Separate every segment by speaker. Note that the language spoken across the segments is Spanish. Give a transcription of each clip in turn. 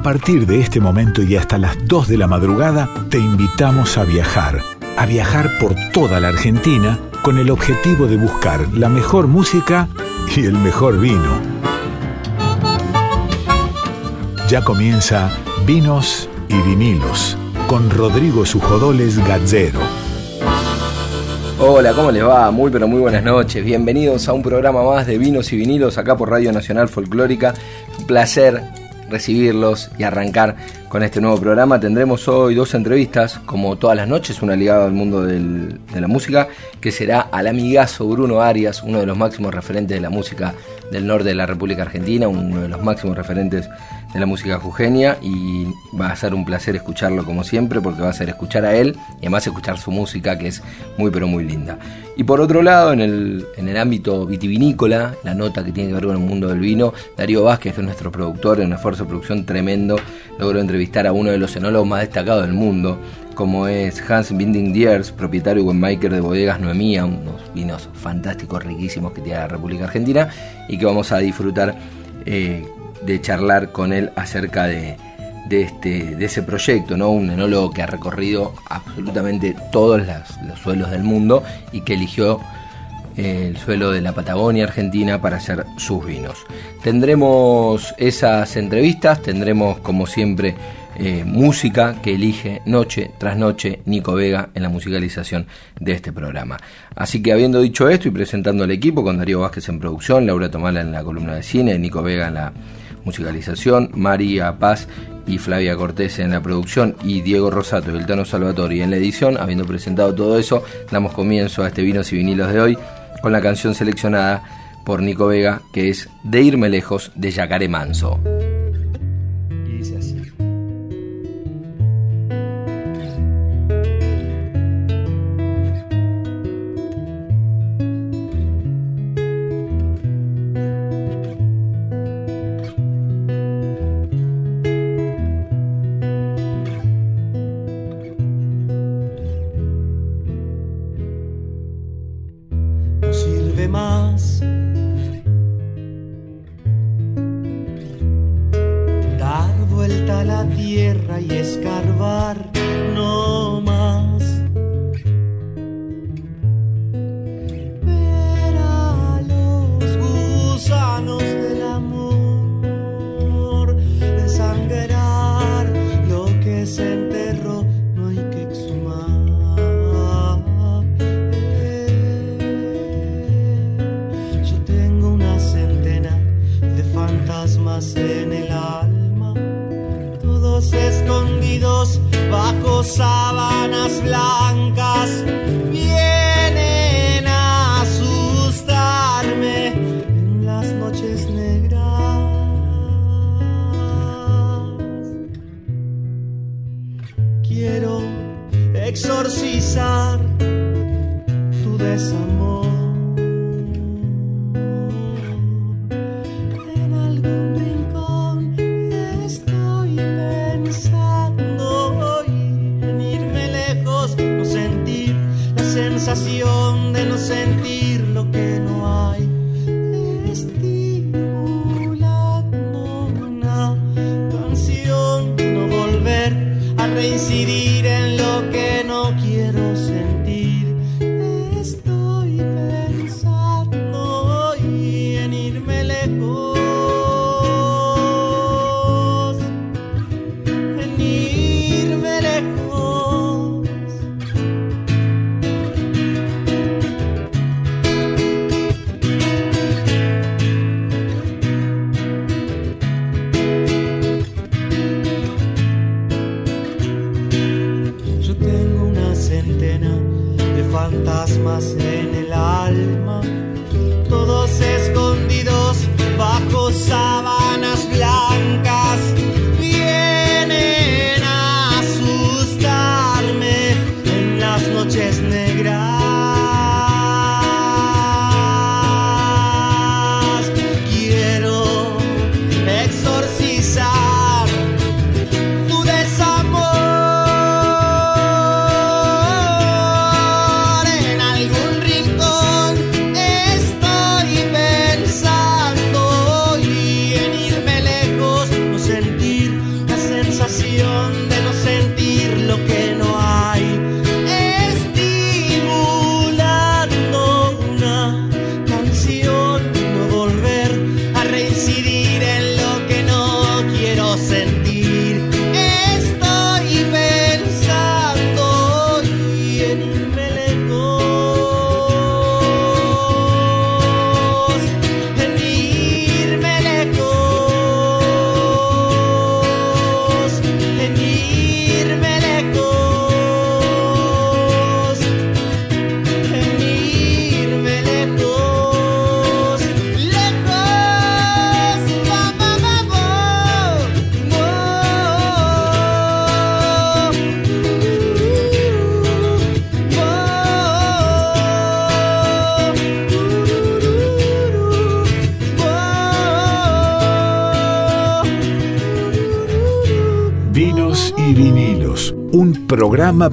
Speaker 1: A partir de este momento y hasta las 2 de la madrugada, te invitamos a viajar. A viajar por toda la Argentina con el objetivo de buscar la mejor música y el mejor vino. Ya comienza Vinos y Vinilos con Rodrigo Sujodoles Gazzero.
Speaker 2: Hola, ¿cómo les va? Muy pero muy buenas noches. Bienvenidos a un programa más de Vinos y Vinilos acá por Radio Nacional Folclórica. Un placer recibirlos y arrancar con este nuevo programa. Tendremos hoy dos entrevistas, como todas las noches, una ligada al mundo de la música, que será al amigazo Bruno Arias, uno de los máximos referentes de la música del norte de la República Argentina, uno de los máximos referentes de la música jujeña y va a ser un placer escucharlo como siempre porque va a ser escuchar a él y además escuchar su música que es muy pero muy linda. Y por otro lado, en el, en el ámbito vitivinícola, la nota que tiene que ver con el mundo del vino, Darío Vázquez, que es nuestro productor, en un esfuerzo de producción tremendo, logró entrevistar a uno de los enólogos más destacados del mundo, como es Hans Binding Diers, propietario y winemaker de bodegas Noemía, unos vinos fantásticos, riquísimos que tiene la República Argentina y que vamos a disfrutar eh, de charlar con él acerca de, este, de ese proyecto, ¿no? un enólogo que ha recorrido absolutamente todos los suelos del mundo y que eligió eh, el suelo de la Patagonia Argentina para hacer sus vinos. Tendremos esas entrevistas, tendremos como siempre eh, música que elige noche tras noche Nico Vega en la musicalización de este programa. Así que habiendo dicho esto y presentando al equipo con Darío Vázquez en producción, Laura Tomala en la columna de cine, Nico Vega en la musicalización, María Paz y Flavia Cortés en la producción y Diego Rosato y el Tano Salvatori en la edición. Habiendo presentado todo eso, damos comienzo a este Vinos y Vinilos de hoy con la canción seleccionada por Nico Vega que es De irme lejos de Yacaré Manso.
Speaker 3: Reincidir en lo que no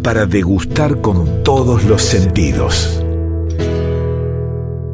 Speaker 1: para degustar con todos los sentidos.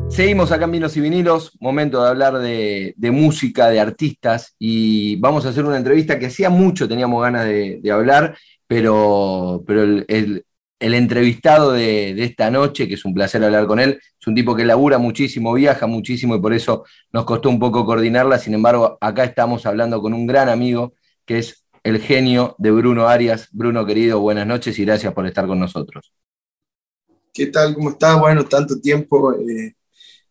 Speaker 2: Seguimos acá en Vinos y Vinilos, momento de hablar de, música, de artistas, y vamos a hacer una entrevista que hacía mucho teníamos ganas de, hablar, pero, pero el, entrevistado de, esta noche, que es un placer hablar con él, es un tipo que labura muchísimo, viaja muchísimo y por eso nos costó un poco coordinarla, sin embargo, acá estamos hablando con un gran amigo que es el genio de Bruno Arias. Bruno, querido, buenas noches y gracias por estar con nosotros.
Speaker 3: ¿Qué tal? ¿Cómo estás? Bueno, tanto tiempo. Eh,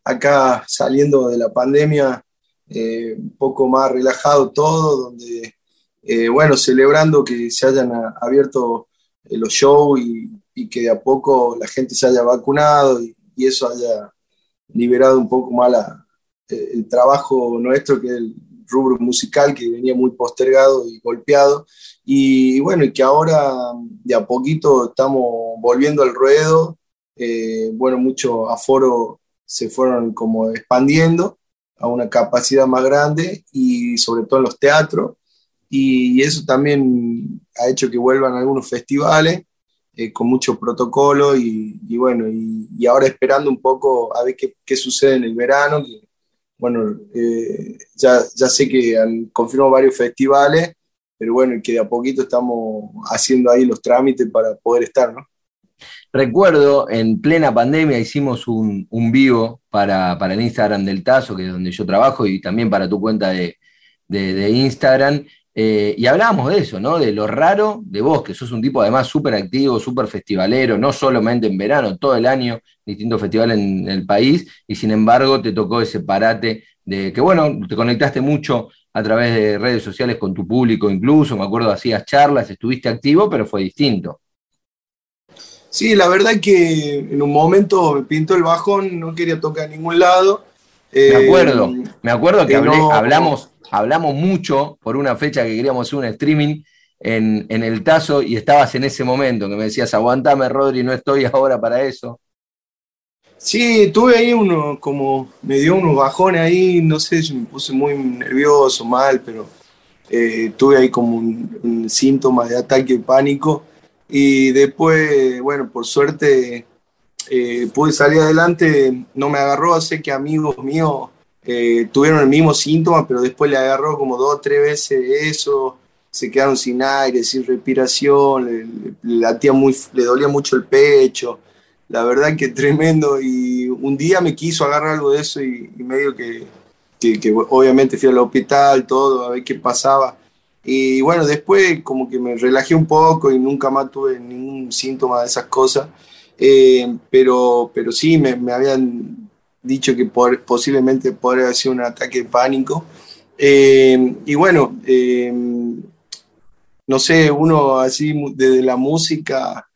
Speaker 3: acá saliendo de la pandemia, eh, un poco más relajado todo, donde, eh, bueno, celebrando que se hayan abierto los shows y, que de a poco la gente se haya vacunado y, eso haya liberado un poco más el trabajo nuestro, que el rubro musical, que venía muy postergado y golpeado. Y, bueno, y que ahora de a poquito estamos volviendo al ruedo. bueno, mucho aforo se fueron como expandiendo a una capacidad más grande y sobre todo en los teatros. Y eso también ha hecho que vuelvan algunos festivales eh, con mucho protocolo y, bueno, y, ahora esperando un poco a ver qué sucede en el verano. Bueno, eh, ya, ya sé que han confirmado varios festivales, pero bueno, que de a poquito estamos haciendo ahí los trámites para poder estar, ¿no?
Speaker 2: Recuerdo, en plena pandemia hicimos un, vivo para, el Instagram del Tazo, que es donde yo trabajo, y también para tu cuenta de, Instagram. Eh, y hablábamos de eso, ¿no? De lo raro de vos, que sos un tipo además súper activo, súper festivalero, no solamente en verano, todo el año, distintos festivales en el país, y sin embargo te tocó ese parate de que, bueno, te conectaste mucho a través de redes sociales con tu público, incluso, me acuerdo, hacías charlas, estuviste activo, pero fue distinto.
Speaker 3: Sí, la verdad que en un momento me pintó el bajón, no quería tocar a ningún lado.
Speaker 2: me acuerdo, eh, me acuerdo que hablamos, hablamos mucho por una fecha que queríamos hacer un streaming en, el Tazo y estabas en ese momento que me decías, aguantame Rodri, no estoy ahora para eso.
Speaker 3: Sí, tuve ahí uno, como me dio unos bajones ahí, no sé si me puse muy nervioso, mal, pero eh, tuve ahí como un, síntoma de ataque de pánico y después, bueno, por suerte eh, pude salir adelante, no me agarró, sé que amigos míos eh, tuvieron el mismo síntoma, pero después le agarró como dos o tres veces eso, se quedaron sin aire, sin respiración, le, muy, le dolía mucho el pecho, la verdad que tremendo, y un día me quiso agarrar algo de eso y, medio que, que, que obviamente fui al hospital, todo, a ver qué pasaba. Y bueno, después como que me relajé un poco y nunca más tuve ningún síntoma de esas cosas. Eh, pero, pero sí, me, me habían dicho que posiblemente podría haber sido un ataque de pánico. Eh, y bueno, eh, no sé, uno así desde la música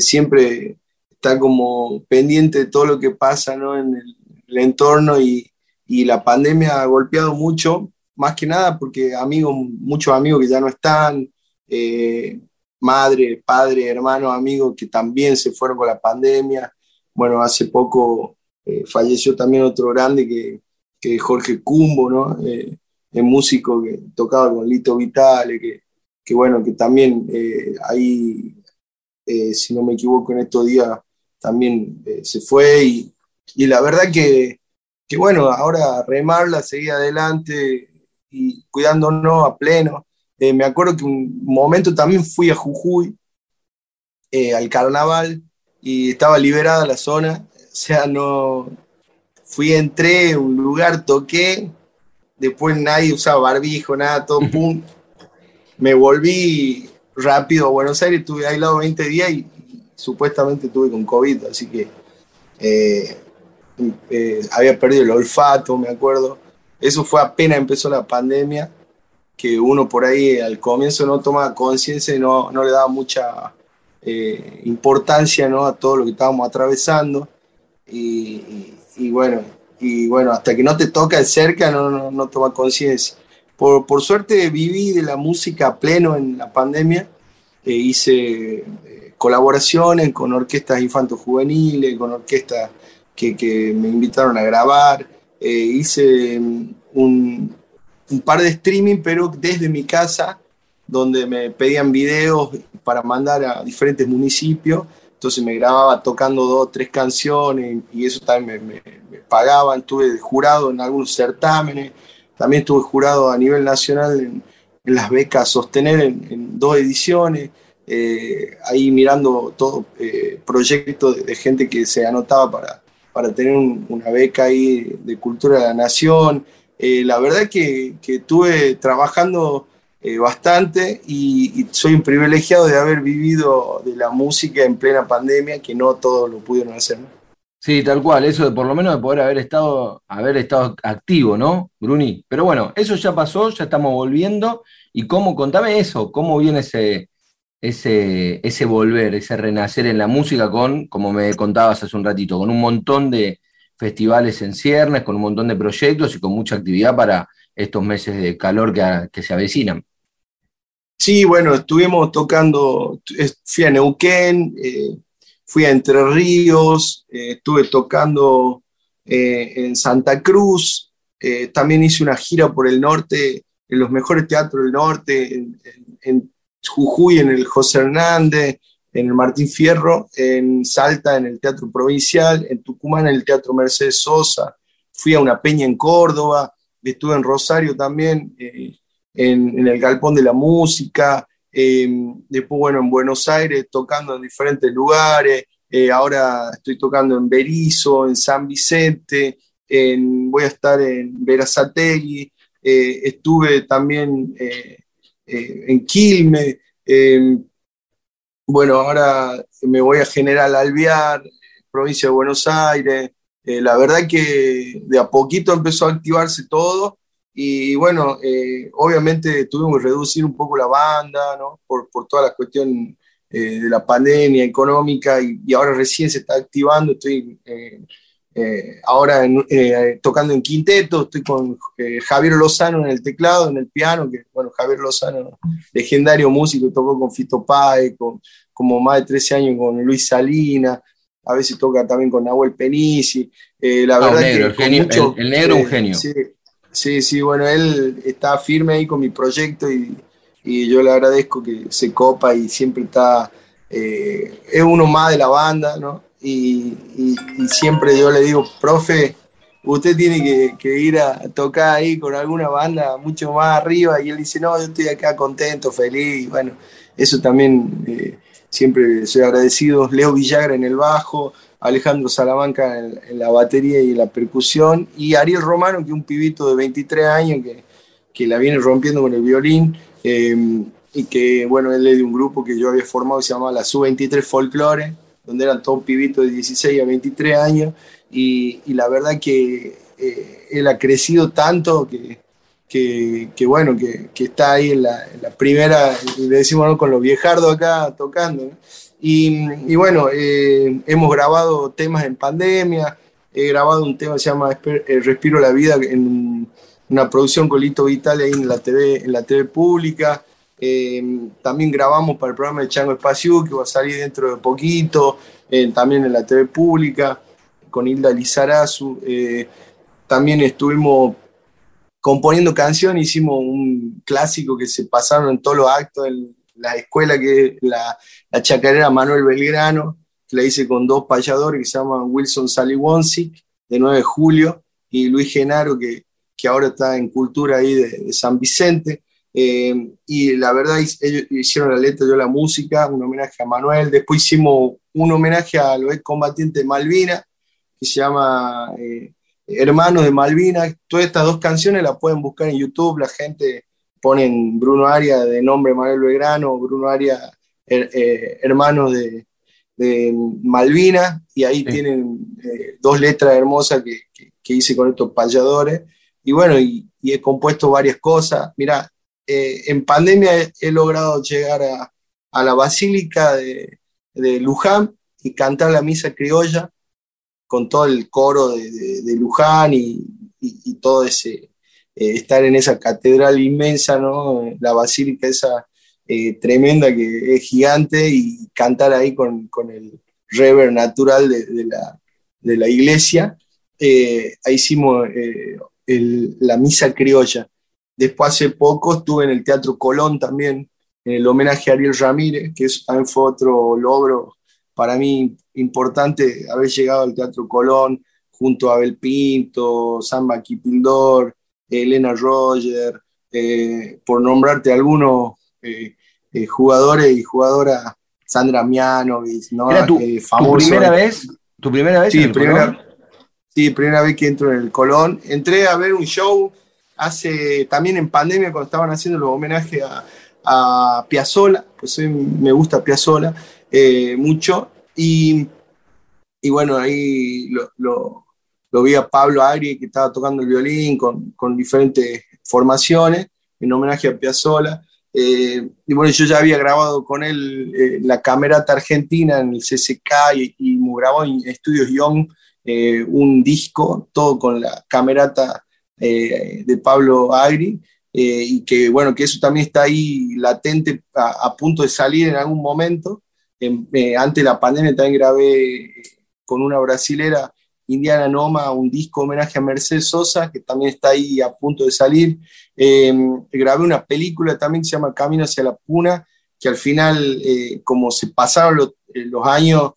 Speaker 3: siempre está como pendiente de todo lo que pasa ¿no? en el, entorno y, y la pandemia ha golpeado mucho más que nada porque amigos, muchos amigos que ya no están, eh, madre, padre, hermano, amigos que también se fueron con la pandemia. Bueno, hace poco eh, falleció también otro grande que, que Jorge Cumbo, ¿no? Eh, el músico que tocaba con Lito Vitale, que, que bueno, que también ahí, si no me equivoco, en estos días también se fue y, y la verdad que, que bueno, ahora remarla, seguir adelante, y cuidándonos a pleno. Eh, me acuerdo que un momento también fui a Jujuy, eh, al carnaval, y estaba liberada la zona. O sea, no. Fui, entré a un lugar, toqué, después nadie usaba barbijo, nada, todo pum. Me volví rápido a Buenos Aires, estuve aislado 20 días y, supuestamente tuve con COVID, así que eh, había perdido el olfato, me acuerdo. Eso fue apenas empezó la pandemia, que uno por ahí al comienzo no tomaba conciencia y no, no, le daba mucha eh, importancia ¿no? a todo lo que estábamos atravesando. Y, bueno, y bueno, hasta que no te toca de cerca no, no, no toma conciencia. Por, por, suerte viví de la música pleno en la pandemia. e hice eh, colaboraciones con orquestas infantos juveniles, con orquestas que, que me invitaron a grabar. Eh, hice mm, un, par de streaming, pero desde mi casa, donde me pedían videos para mandar a diferentes municipios. Entonces me grababa tocando dos, tres canciones y eso también me, pagaban. Estuve jurado en algunos certámenes. También estuve jurado a nivel nacional en, las becas Sostener en, dos ediciones. Eh, ahí mirando todo eh, proyecto de, gente que se anotaba para, para tener una beca ahí de Cultura de la Nación. Eh, la verdad que, que estuve trabajando eh, bastante y, soy privilegiado de haber vivido de la música en plena pandemia, que no todos lo pudieron hacer.
Speaker 2: Sí, tal cual, eso de por lo menos de poder haber estado, haber estado activo, ¿no, Bruni? Pero bueno, eso ya pasó, ya estamos volviendo. ¿Y cómo, contame eso, cómo viene ese, ese, ese volver, ese renacer en la música con, como me contabas hace un ratito, con un montón de festivales en ciernes, con un montón de proyectos y con mucha actividad para estos meses de calor que, se avecinan.
Speaker 3: Sí, bueno, estuvimos tocando, fui a Neuquén, eh, fui a Entre Ríos, eh, estuve tocando eh, en Santa Cruz, también hice una gira por el norte, en los mejores teatros del norte, en, en Jujuy, en el José Hernández, en el Martín Fierro, en Salta, en el Teatro Provincial, en Tucumán, en el Teatro Mercedes Sosa, fui a una peña en Córdoba, estuve en Rosario también, en, el Galpón de la Música, em, después, bueno, en Buenos Aires, tocando en diferentes lugares, eh, ahora estoy tocando en Berizo, en San Vicente, en, voy a estar en Verazategui, eh, estuve también en Quilmes, em, bueno, ahora me voy a General Alvear, provincia de Buenos Aires, eh, la verdad que de a poquito empezó a activarse todo y bueno, eh, obviamente tuvimos que reducir un poco la banda, ¿no? Por, por toda la cuestión eh, de la pandemia económica y, ahora recién se está activando, estoy ahora tocando en quinteto, estoy con Javier Lozano en el teclado, en el piano, que bueno, Javier Lozano, legendario músico, tocó con Fito Páez, con, como más de 13 años con Luis Salina, a veces toca también con Nahuel Penisi.
Speaker 2: Eh, la verdad negro, que el, el, negro un genio.
Speaker 3: Sí, sí, bueno, él está firme ahí con mi proyecto y, yo le agradezco que se copa y siempre está, eh, es uno más de la banda, ¿no? Y, siempre yo le digo, profe, usted tiene que, ir a tocar ahí con alguna banda mucho más arriba y él dice, no, yo estoy acá contento, feliz, bueno, eso también... Eh, siempre soy agradecido. Leo Villagra en el bajo, Alejandro Salamanca en, la batería y en la percusión, y Ariel Romano, que es un pibito de 23 años que, que la viene rompiendo con el violín, em, y que, bueno, él es de un grupo que yo había formado que se llamaba la Sub-23 Folklore, donde eran todos pibitos de 16 a 23 años, y, la verdad que eh, él ha crecido tanto que que, bueno, que, está ahí en la, primera, le decimos con los viejardos acá tocando. Y, bueno, eh, hemos grabado temas en pandemia, he grabado un tema que se llama eh, Respiro la Vida en una producción con Lito Vital ahí en la TV, en la TV pública. Eh, también grabamos para el programa de Chango Espacio, que va a salir dentro de poquito, también en la TV pública, con Hilda Lizarazu. también estuvimos componiendo canciones, hicimos un clásico que se pasaron en todos los actos en la escuela, que es la, chacarera Manuel Belgrano, que la hice con dos payadores que se llaman Wilson Saliwonsic, de 9 de julio, y Luis Genaro, que, que ahora está en cultura ahí de, San Vicente. Eh, y la verdad, ellos hicieron la letra, yo la música, un homenaje a Manuel. Después hicimos un homenaje a los excombatientes de Malvina, que se llama eh, Hermanos de Malvinas, todas estas dos canciones las pueden buscar en YouTube, la gente pone Bruno Aria de nombre Manuel Belgrano, Bruno Aria eh, Hermanos de, de Malvinas, y ahí tienen eh, dos letras hermosas que, hice con estos payadores, y bueno, y, he compuesto varias cosas. Mira, eh, en pandemia he, logrado llegar a, la Basílica de, de Luján y cantar la misa criolla con todo el coro de, Luján y, todo ese, eh, estar en esa catedral inmensa, ¿no? La basílica esa eh, tremenda que es gigante y cantar ahí con, el rever natural de, la, iglesia. Eh, ahí hicimos la misa criolla. Después hace poco estuve en el Teatro Colón también, el homenaje a Ariel Ramírez, que eso también fue otro logro para mí importante, haber llegado al Teatro Colón junto a Abel Pinto, Samba Kipildor, Elena Roger, eh, por nombrarte algunos eh, eh, jugadores y jugadoras, Sandra Mianovic, ¿no?
Speaker 2: ¿Era tu, primera vez? ¿Tu primera vez?
Speaker 3: Sí, primera, sí, primera vez que entro en el Colón. Entré a ver un show hace, también en pandemia, cuando estaban haciendo los homenajes a, a Piazzola, pues me gusta Piazzola mucho, y, y, bueno, ahí lo, lo, vi a Pablo Agri, que estaba tocando el violín con, con diferentes formaciones, en homenaje a Piazzola. Eh, y bueno, yo ya había grabado con él eh, la Camerata Argentina en el CCK y, y grabó en Estudios Young eh, un disco, todo con la Camerata de Pablo Agri, y que bueno, que eso también está ahí latente, a, a punto de salir en algún momento. antes de la pandemia también grabé con una brasilera Indiana Noma, un disco homenaje a Mercedes Sosa, que también está ahí a punto de salir. Eh, grabé una película también que se llama Camino hacia la Puna, que al final, eh, como se pasaron eh, los, años,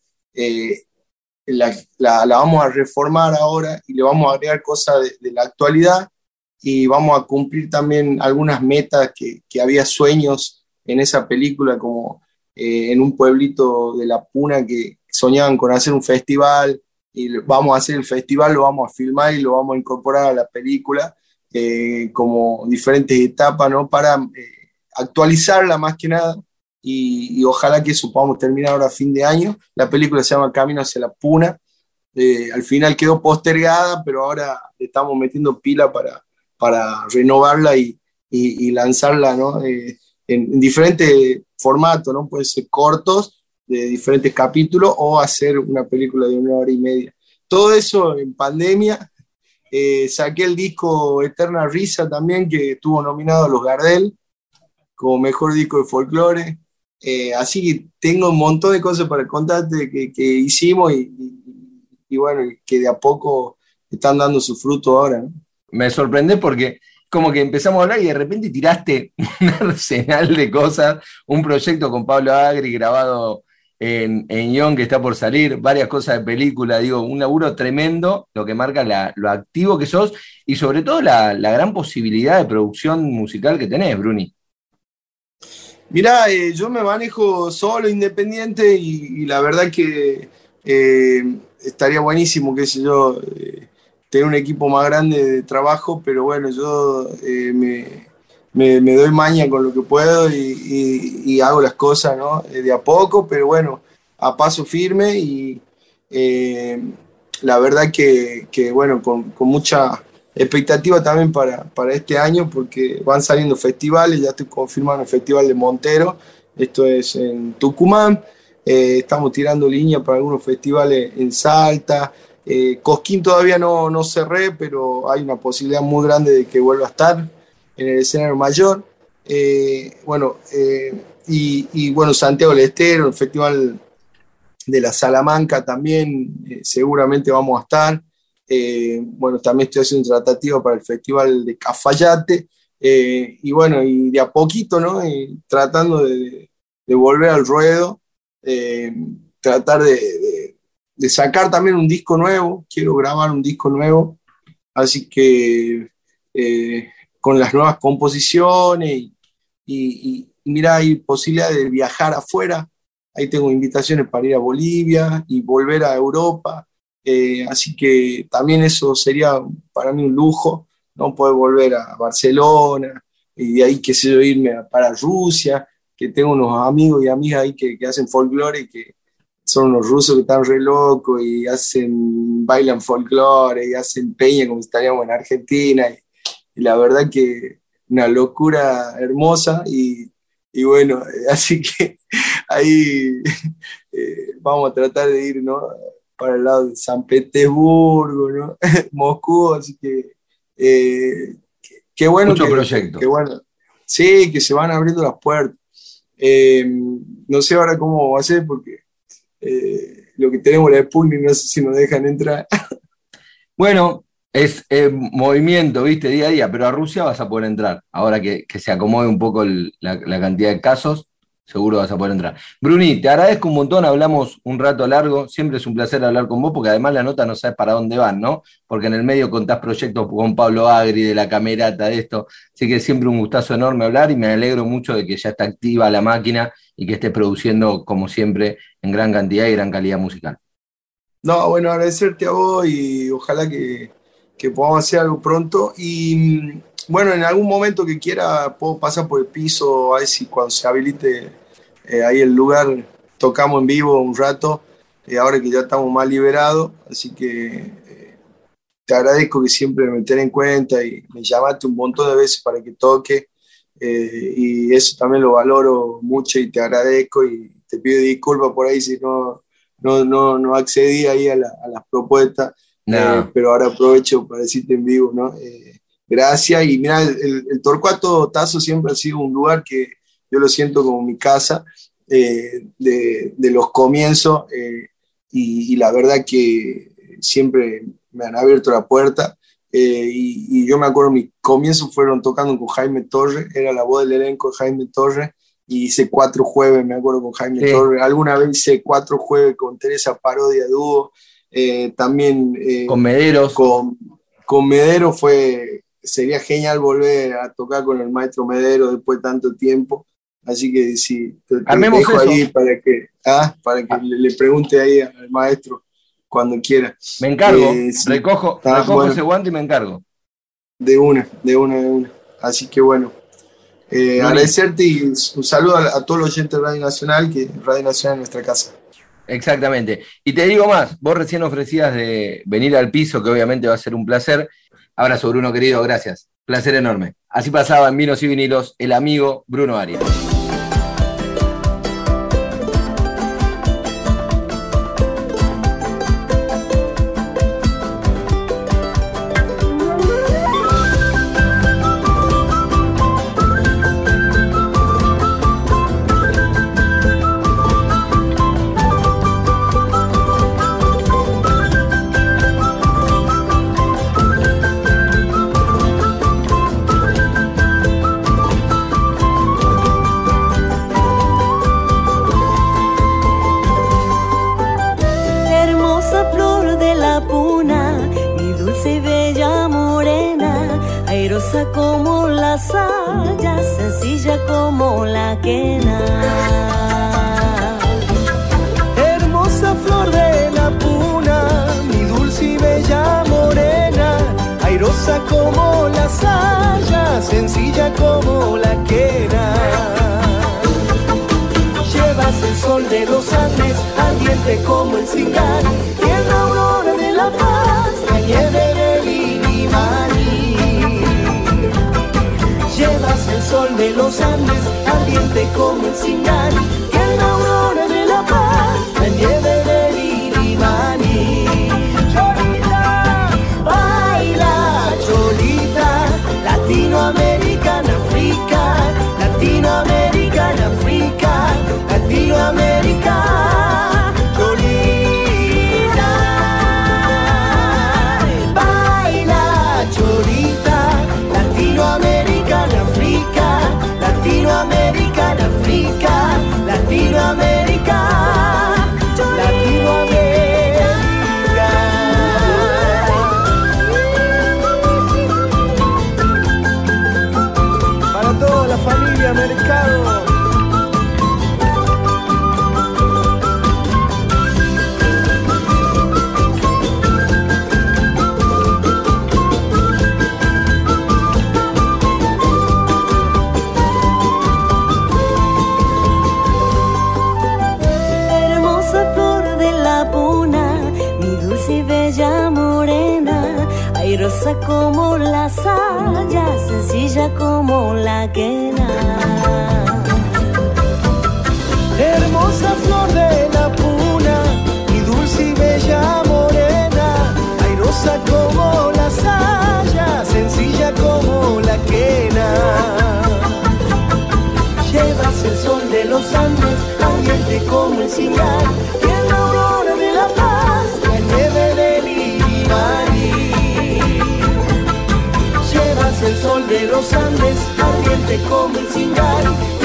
Speaker 3: la, vamos a reformar ahora y le vamos a agregar cosas de, la actualidad y vamos a cumplir también algunas metas que, que había sueños en esa película, como en un pueblito de la Puna que soñaban con hacer un festival y vamos a hacer el festival, lo vamos a filmar y lo vamos a incorporar a la película eh, como diferentes etapas, ¿no? Para eh, actualizarla más que nada y, ojalá que eso podamos terminar ahora a fin de año. La película se llama Camino hacia la Puna. Eh, al final quedó postergada, pero ahora estamos metiendo pila para, para renovarla y, y, lanzarla ¿no? en, en, diferentes formatos, ¿no? Pueden ser cortos de diferentes capítulos o hacer una película de una hora y media. Todo eso en pandemia. Eh, saqué el disco Eterna Risa también, que estuvo nominado a los Gardel como mejor disco de folclore. Eh, así que tengo un montón de cosas para contarte que, que hicimos y, y, bueno, que de a poco están dando su fruto ahora.
Speaker 2: Me sorprende porque como que empezamos a hablar y de repente tiraste un arsenal de cosas, un proyecto con Pablo Agri grabado en, en que está por salir, varias cosas de película, digo, un laburo tremendo, lo que marca lo activo que sos y sobre todo la, gran posibilidad de producción musical que tenés, Bruni.
Speaker 3: Mirá, eh, yo me manejo solo, independiente, y, la verdad que eh, estaría buenísimo, qué sé yo, eh, tener un equipo más grande de trabajo, pero bueno, yo me, me, doy maña con lo que puedo y, hago las cosas ¿no? Eh, de a poco, pero bueno, a paso firme y eh, la verdad que, bueno, con, mucha expectativa también para, este año porque van saliendo festivales, ya estoy confirmando el Festival de Montero, esto es en Tucumán, eh, estamos tirando línea para algunos festivales en Salta, Cosquín todavía no, no cerré, pero hay una posibilidad muy grande de que vuelva a estar en el escenario mayor. Eh, bueno, eh, y, bueno, Santiago del Estero, el Festival de la Salamanca también, eh, seguramente vamos a estar. bueno, también estoy haciendo un tratativo para el Festival de Cafayate. y bueno, y de a poquito, ¿no? tratando de, volver al ruedo, tratar de sacar también un disco nuevo. Quiero grabar un disco nuevo. Así que con las nuevas composiciones y, mira, hay posibilidad de viajar afuera. Ahí tengo invitaciones para ir a Bolivia y volver a Europa. Eh, así que también eso sería para mí un lujo, ¿no? Poder volver a Barcelona y de ahí, qué sé yo, irme para Rusia, que tengo unos amigos y amigas ahí que, que hacen folclore y que son unos rusos que están re locos y hacen, bailan folclore y hacen peña como si estaríamos en Argentina. Y, la verdad que una locura hermosa y, bueno, así que ahí eh, vamos a tratar de ir ¿no? para el lado de San Petersburgo, ¿no? Moscú, así que eh, qué bueno.
Speaker 2: Mucho proyecto.
Speaker 3: Qué bueno. Sí, que se van abriendo las puertas. Eh, no sé ahora cómo va a ser porque lo que tenemos la Sputnik no sé si nos dejan entrar.
Speaker 2: Bueno, es movimiento, viste, día a día, pero a Rusia vas a poder entrar. Ahora que, se acomode un poco la, cantidad de casos, seguro vas a poder entrar. Bruni, te agradezco un montón, hablamos un rato largo, siempre es un placer hablar con vos, porque además la nota no sabes para dónde van, ¿no? Porque en el medio contás proyectos con Pablo Agri, de la camerata, de esto, así que siempre un gustazo enorme hablar y me alegro mucho de que ya está activa la máquina y que esté produciendo, como siempre, en gran cantidad y gran calidad musical.
Speaker 3: No, bueno, agradecerte a vos y ojalá que que podamos hacer algo pronto. Y bueno, en algún momento que quiera, puedo pasar por el piso, a ver si cuando se habilite eh, ahí el lugar, tocamos en vivo un rato, eh, ahora que ya estamos más liberados. Así que eh, te agradezco que siempre me tenés en cuenta y me llamaste un montón de veces para que toque. y eso también lo valoro mucho y te agradezco y te pido disculpas por ahí si no, no, no, no accedí ahí a, a las propuestas. Eh, pero ahora aprovecho para decirte en vivo, ¿no? Eh, gracias. Y mira, el, Torcuato Tazo siempre ha sido un lugar que yo lo siento como mi casa eh, de, los comienzos y, la verdad que siempre me han abierto la puerta. Y, yo me acuerdo, mis comienzos fueron tocando con Jaime Torres, era la voz del elenco de Jaime Torres, y hice cuatro jueves, me acuerdo, con Jaime Torres. Alguna vez hice cuatro jueves con Teresa Parodia Dúo. Eh, también
Speaker 2: eh, con Mederos.
Speaker 3: Con, con Mederos fue, sería genial volver a tocar con el maestro Medero después de tanto tiempo. Así que sí, te, dejo ahí para que, ah, para que le, pregunte ahí al maestro cuando quiera.
Speaker 2: Me encargo, eh, recojo, recojo ese guante y me encargo.
Speaker 3: De una, de una, de una. Así que bueno, agradecerte y un saludo a, a todos los oyentes de Radio Nacional, que Radio Nacional es nuestra casa.
Speaker 2: Exactamente. Y te digo más, vos recién ofrecías de venir al piso, que obviamente va a ser un placer. Abrazo, Bruno querido, gracias. Placer enorme. Así pasaba en Vinos y Vinilos el amigo Bruno Arias.
Speaker 4: Mercado, hermosa flor de la puna, mi dulce y bella morena, hay rosa como la saya, sencilla como la que. de la puna, mi dulce y bella morena, airosa como la saya, sencilla como la quena, Llevas el sol de los andes, al como el cingal, y en la hora de la paz, la nieve del I Marí, llevase el sol de los andes,
Speaker 2: ambiente como el cingal.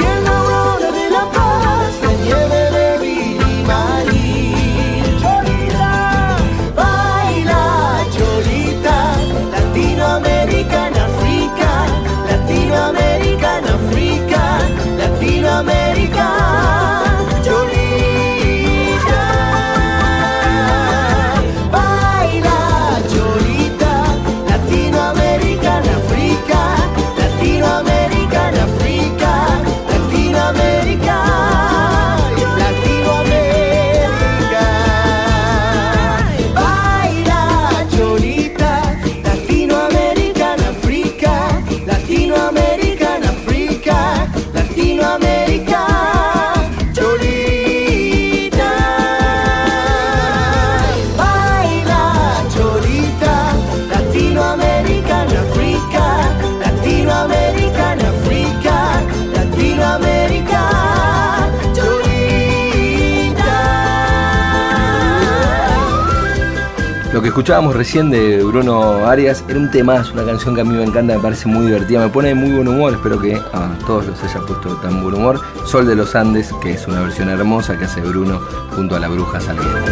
Speaker 2: Escuchábamos recién de Bruno Arias era un temazo, una canción que a mí me encanta, me parece muy divertida, me pone de muy buen humor, espero que a todos los haya puesto tan buen humor. Sol de los Andes, que es una versión hermosa que hace Bruno junto a la bruja Salguero.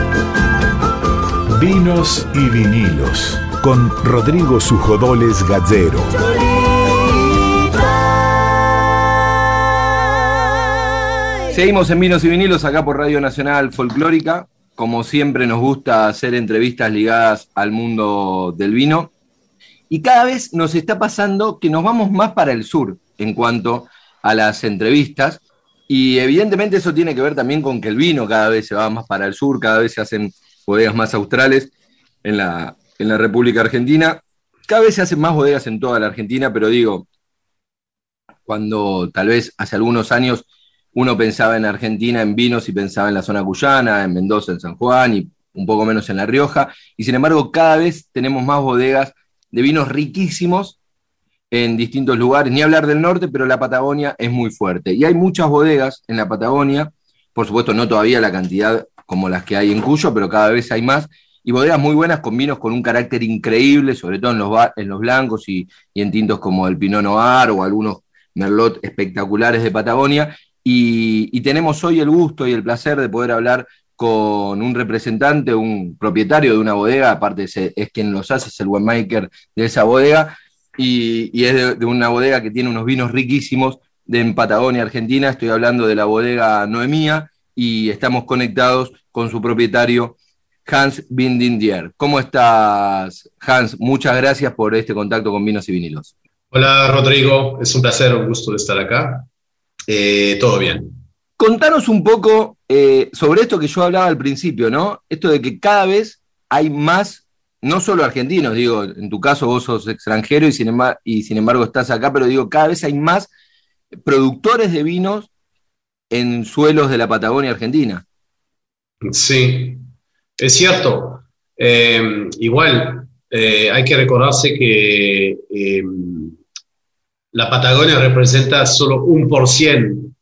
Speaker 1: Vinos y vinilos con Rodrigo Sujodoles Gallero.
Speaker 2: Seguimos en Vinos y Vinilos acá por Radio Nacional Folclórica. Como siempre nos gusta hacer entrevistas ligadas al mundo del vino. Y cada vez nos está pasando que nos vamos más para el sur en cuanto a las entrevistas. Y evidentemente eso tiene que ver también con que el vino cada vez se va más para el sur, cada vez se hacen bodegas más australes en la, en la República Argentina. Cada vez se hacen más bodegas en toda la Argentina, pero digo, cuando tal vez hace algunos años uno pensaba en Argentina en vinos y pensaba en la zona cuyana, en Mendoza, en San Juan y un poco menos en La Rioja. Y sin embargo, cada vez tenemos más bodegas de vinos riquísimos en distintos lugares. Ni hablar del norte, pero la Patagonia es muy fuerte. Y hay muchas bodegas en la Patagonia, por supuesto no todavía la cantidad como las que hay en Cuyo, pero cada vez hay más. Y bodegas muy buenas con vinos con un carácter increíble, sobre todo en los, blancos y, y en tintos como el Pinot Noir o algunos Merlot espectaculares de Patagonia. Y, tenemos hoy el gusto y el placer de poder hablar con un representante, un propietario de una bodega, aparte es, quien los hace, es el winemaker de esa bodega, y, es de, una bodega que tiene unos vinos riquísimos de en Patagonia, Argentina. Estoy hablando de la bodega Noemía y estamos conectados con su propietario, Hans Bindindier. ¿Cómo estás, Hans? Muchas gracias por este contacto con Vinos y Vinilos.
Speaker 5: Hola, Rodrigo. Es un placer, un gusto estar acá. Eh, todo bien.
Speaker 2: Contanos un poco eh, sobre esto que yo hablaba al principio, ¿no? Esto de que cada vez hay más, no solo argentinos, digo, en tu caso vos sos extranjero y sin, embargo, y sin embargo estás acá, pero digo, cada vez hay más productores de vinos en suelos de la Patagonia Argentina.
Speaker 5: Sí, es cierto. Eh, igual, hay que recordarse que la Patagonia representa solo un por cien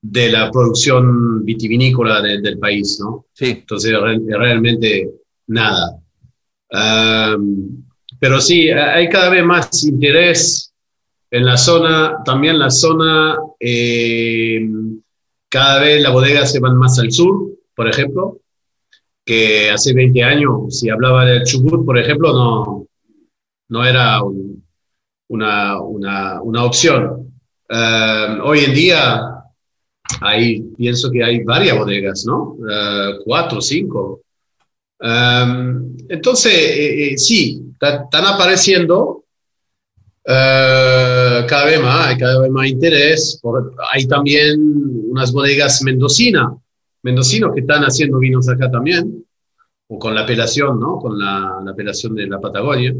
Speaker 5: de la producción vitivinícola de, del país, ¿no?
Speaker 2: Sí.
Speaker 5: Entonces, re, realmente nada. Um, pero sí, hay cada vez más interés en la zona, también la zona, eh, cada vez las bodegas se van más al sur, por ejemplo, que hace 20 años, si hablaba del Chubut, por ejemplo, no, no era un, una, una, una, opción. Uh, hoy en día, hay, pienso que hay varias bodegas, ¿no? Uh, cuatro, cinco. Um, entonces, eh, eh, sí, están apareciendo uh, cada vez más, hay cada vez más interés. Por, hay también unas bodegas mendocinas, mendocinos que están haciendo vinos acá también, o con la apelación, ¿no? Con la, la apelación de la Patagonia.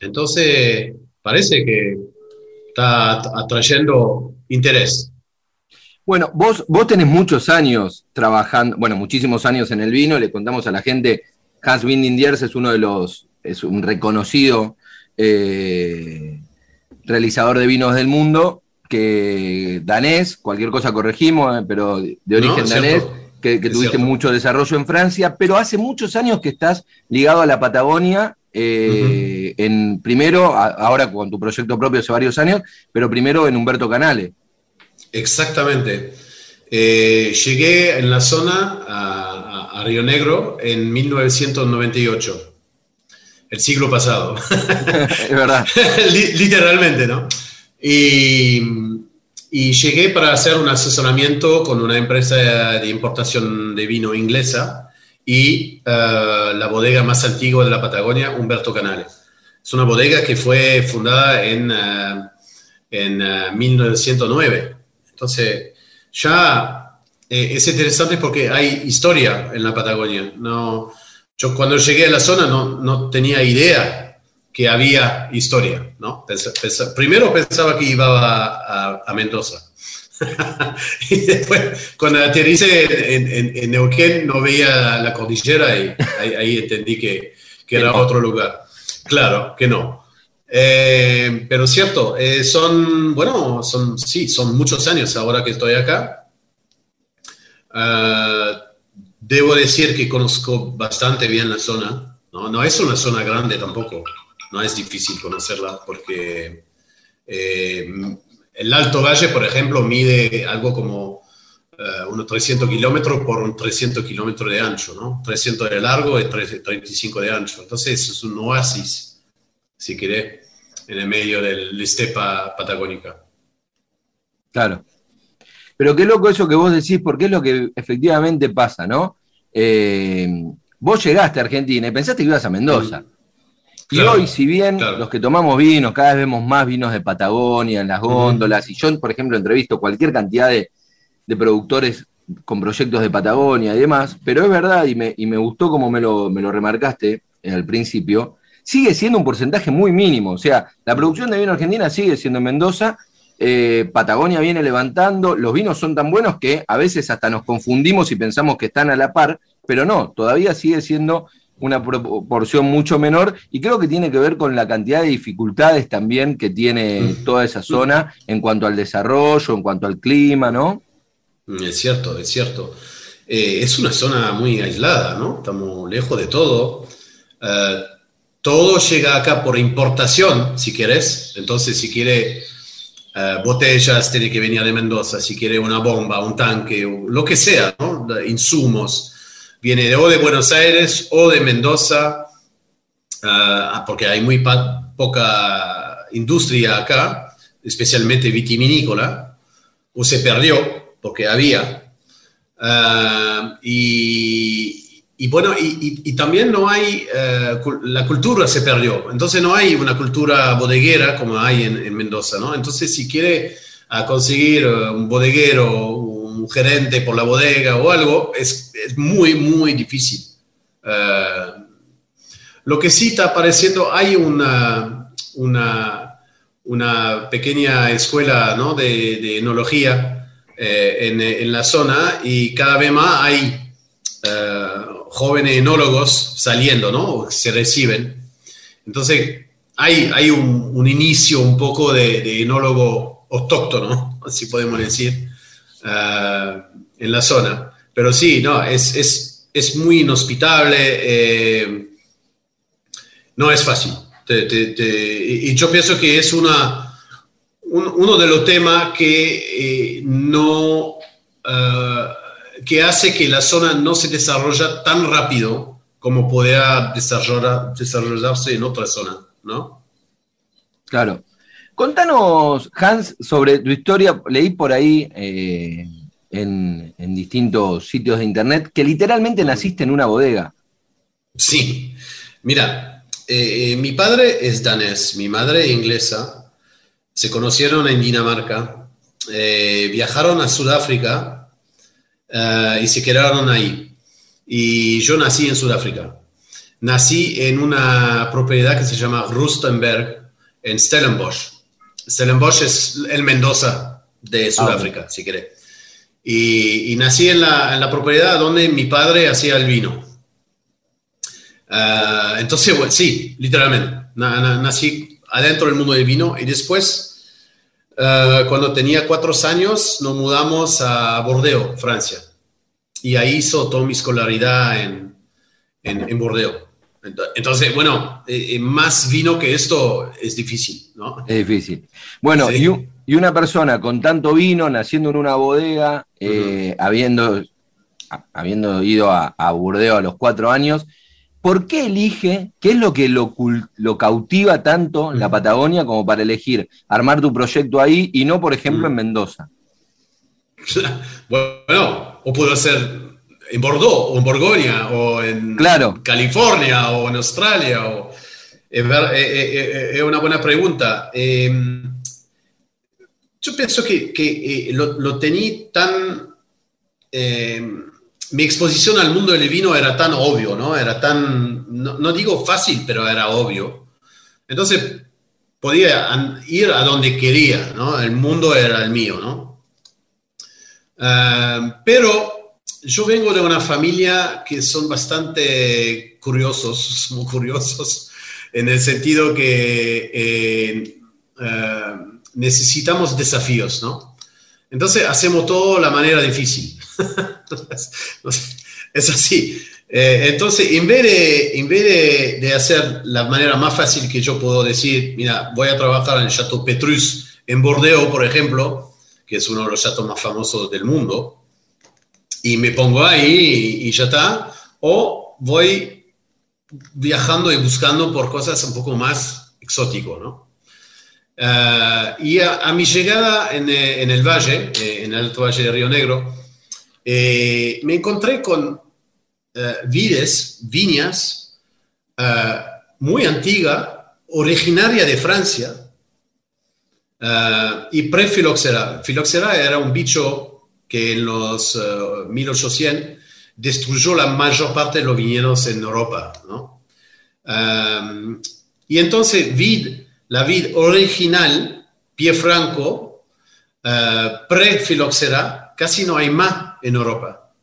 Speaker 5: Entonces, parece que está atrayendo interés.
Speaker 2: Bueno, vos, vos tenés muchos años trabajando, bueno, muchísimos años en el vino, le contamos a la gente, Hans Windindiers es uno de los, es un reconocido eh, realizador de vinos del mundo, que danés, cualquier cosa corregimos, eh, pero de origen no, danés, que, que tuviste cierto. mucho desarrollo en Francia, pero hace muchos años que estás ligado a la Patagonia eh, en primero, a- ahora con tu proyecto propio hace varios años, pero primero en Humberto Canale.
Speaker 5: Exactamente. Eh, llegué en la zona a, a- a Río Negro en 1998, el siglo pasado.
Speaker 2: es verdad.
Speaker 5: Li- Literalmente, ¿no? Y, y llegué para hacer un asesoramiento con una empresa de importación de vino inglesa y eh, la bodega más antigua de la Patagonia, Humberto Canale. Es una bodega que fue fundada en, eh, en eh, 1909. Entonces, ya eh, es interesante porque hay historia en la Patagonia. No, yo cuando llegué a la zona no, no tenía idea que había historia, ¿no? Pensa- pensa- primero pensaba que iba a, a- a Mendoza. y después, cuando aterricé en, en- en Neuquén, no veía la cordillera y ahí, ahí entendí que, que era otro lugar. Claro, que no. Eh, pero cierto, eh, son, bueno, son, sí, son muchos años ahora que estoy acá. Ah, debo decir que conozco bastante bien la zona. ¿no? no es una zona grande tampoco. No es difícil conocerla porque eh, el Alto Valle, por ejemplo, mide algo como eh, unos 300 kilómetros por un 300 kilómetros de ancho, ¿no? 300 de largo y 3- 35 de ancho. Entonces es un oasis, si querés, en el medio del estepa patagónica.
Speaker 2: Claro. Pero qué loco eso que vos decís, porque es lo que efectivamente pasa, ¿no? Eh, vos llegaste a Argentina y pensaste que ibas a Mendoza. Y hoy, si bien
Speaker 5: claro.
Speaker 2: los que tomamos vinos, cada vez vemos más vinos de Patagonia en las góndolas, y yo, por ejemplo, entrevisto cualquier cantidad de, de productores con proyectos de Patagonia y demás, pero es verdad, y me, y me gustó como me lo, me lo remarcaste al principio, sigue siendo un porcentaje muy mínimo. O sea, la producción de vino argentina sigue siendo en Mendoza, eh, Patagonia viene levantando, los vinos son tan buenos que a veces hasta nos confundimos y pensamos que están a la par, pero no, todavía sigue siendo una proporción mucho menor y creo que tiene que ver con la cantidad de dificultades también que tiene toda esa zona en cuanto al desarrollo, en cuanto al clima, ¿no?
Speaker 5: Mm, Es cierto, es cierto. Eh, es una zona muy aislada, ¿no? Estamos lejos de todo. Eh, todo llega acá por importación, si quieres. Entonces, si quiere eh, botellas, tiene que venir de Mendoza. Si quiere una bomba, un tanque, lo que sea, ¿no? Insumos. Viene de, o de Buenos Aires o de Mendoza, ah, porque hay muy poca industria acá, especialmente vitivinícola, o se perdió porque había. Ah, y, bueno, y, también no hay, eh, la cultura se perdió, entonces no hay una cultura bodeguera como hay en, en Mendoza, ¿no? Entonces si quiere ah, conseguir eh, un bodeguero, gerente por la bodega o algo, es, es muy, muy difícil. Ah, lo que sí está apareciendo, hay una, una, pequeña escuela ¿no? de, enología eh, en, en la zona y cada vez más hay eh, jóvenes enólogos saliendo, ¿no? Se reciben. Entonces, hay, hay un, inicio un poco de, de enólogo autóctono, así podemos decir, eh, en la zona. Pero sí, no, es, es, es muy inhospitable. eh, no es fácil. Te- te- te- y yo pienso que es una, un- uno de los temas que eh, no eh, que hace que la zona no se desarrolla tan rápido como podría desarrollar- desarrollarse en otra zona, ¿no?
Speaker 2: Claro. Contanos, Hans, sobre tu historia. Leí por ahí eh, en, distintos sitios de internet que literalmente naciste en una bodega.
Speaker 5: Sí, mira, eh, eh, mi padre es danés, mi madre inglesa, se conocieron en Dinamarca, viajaron a Sudáfrica y se quedaron ahí. Y yo nací en Sudáfrica. Nací en una propiedad que se llama Rustenberg en Stellenbosch. Stellenbosch es el Mendoza de Sudáfrica, si querés. Y, y nací en la, en la propiedad donde mi padre hacía el vino. Ah, entonces, bueno, sí, literalmente. Na- na- nací adentro del mundo del vino y después, ah, cuando tenía cuatro años, nos mudamos a Bordeaux, Francia. Y ahí hizo toda mi escolaridad en, en, en Bordeaux. Ento- Entonces, bueno, eh, eh, más vino que esto es difícil, ¿no?
Speaker 2: Es difícil. Bueno,
Speaker 5: Sí.
Speaker 2: y, un- y una persona con tanto vino, naciendo en una bodega, eh, habiendo, a- habiendo ido a, a Burdeos a los cuatro años, ¿por qué elige, qué es lo que lo, lo cautiva tanto la
Speaker 5: Ujú.
Speaker 2: Patagonia como para elegir armar tu proyecto ahí y no, por ejemplo, en. Mendoza?
Speaker 5: Bueno, o puedo ser en Bordeaux, o en Borgoña, o en
Speaker 2: Claro.
Speaker 5: California, o en Australia. O, es, eh, eh, eh, una buena pregunta. Eh, yo pienso que, que, lo, lo tenía tan... eh, mi exposición al mundo del vino era tan obvio, ¿no? Era tan, no, no digo fácil, pero era obvio. Entonces podía ir a donde quería, ¿no? El mundo era el mío, ¿no? Ah, pero yo vengo de una familia que son bastante curiosos, muy curiosos, en el sentido que eh, ah, necesitamos desafíos, ¿no? Entonces hacemos todo la manera difícil. es así. Eh, entonces, en vez, de, en vez de, de hacer la manera más fácil que yo puedo decir, mira, voy a trabajar en el Chateau Petrus en Bordeaux, por ejemplo, que es uno de los chateaux más famosos del mundo, y me pongo ahí y, y ya está, o voy viajando y buscando por cosas un poco más exótico, ¿no? Ah, y a, a mi llegada en, eh, en el valle, eh, en el Alto Valle de Río Negro, eh, me encontré con eh, vides, viñas eh, muy antigua, originaria de Francia, y pre-filoxera. Filoxera era un bicho que en los eh, 1800 destruyó la mayor parte de los viñedos en Europa, ¿no? Um, y entonces vid, la vid original, pie franco, uh, pre-filoxera, casi no hay más en Europa.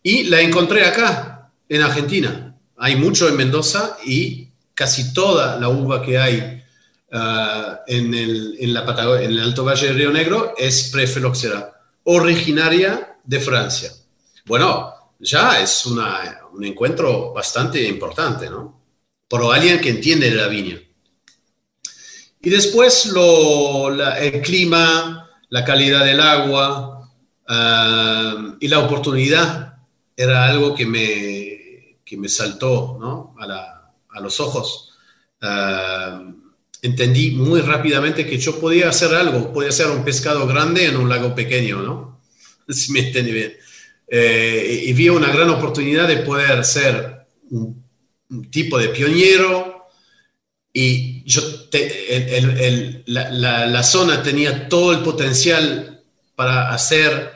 Speaker 5: Y la encontré acá, en Argentina. Hay mucho en Mendoza y casi toda la uva que hay uh, en, el, en, la en el Alto Valle de Río Negro es pre-filoxera, originaria de Francia. Bueno, ya es una, un encuentro bastante importante, ¿no? Por alguien que entiende la viña. Y después lo, el clima, la calidad del agua uh, y la oportunidad era algo que me, que me saltó ¿no? a, los ojos. Uh, entendí muy rápidamente que yo podía hacer algo, podía hacer un pescado grande en un lago pequeño, ¿no? Si me entendí bien. Eh, y vi una gran oportunidad de poder ser un, un tipo de pionero y yo te, el, el, el, la, la, la, zona tenía todo el potencial para hacer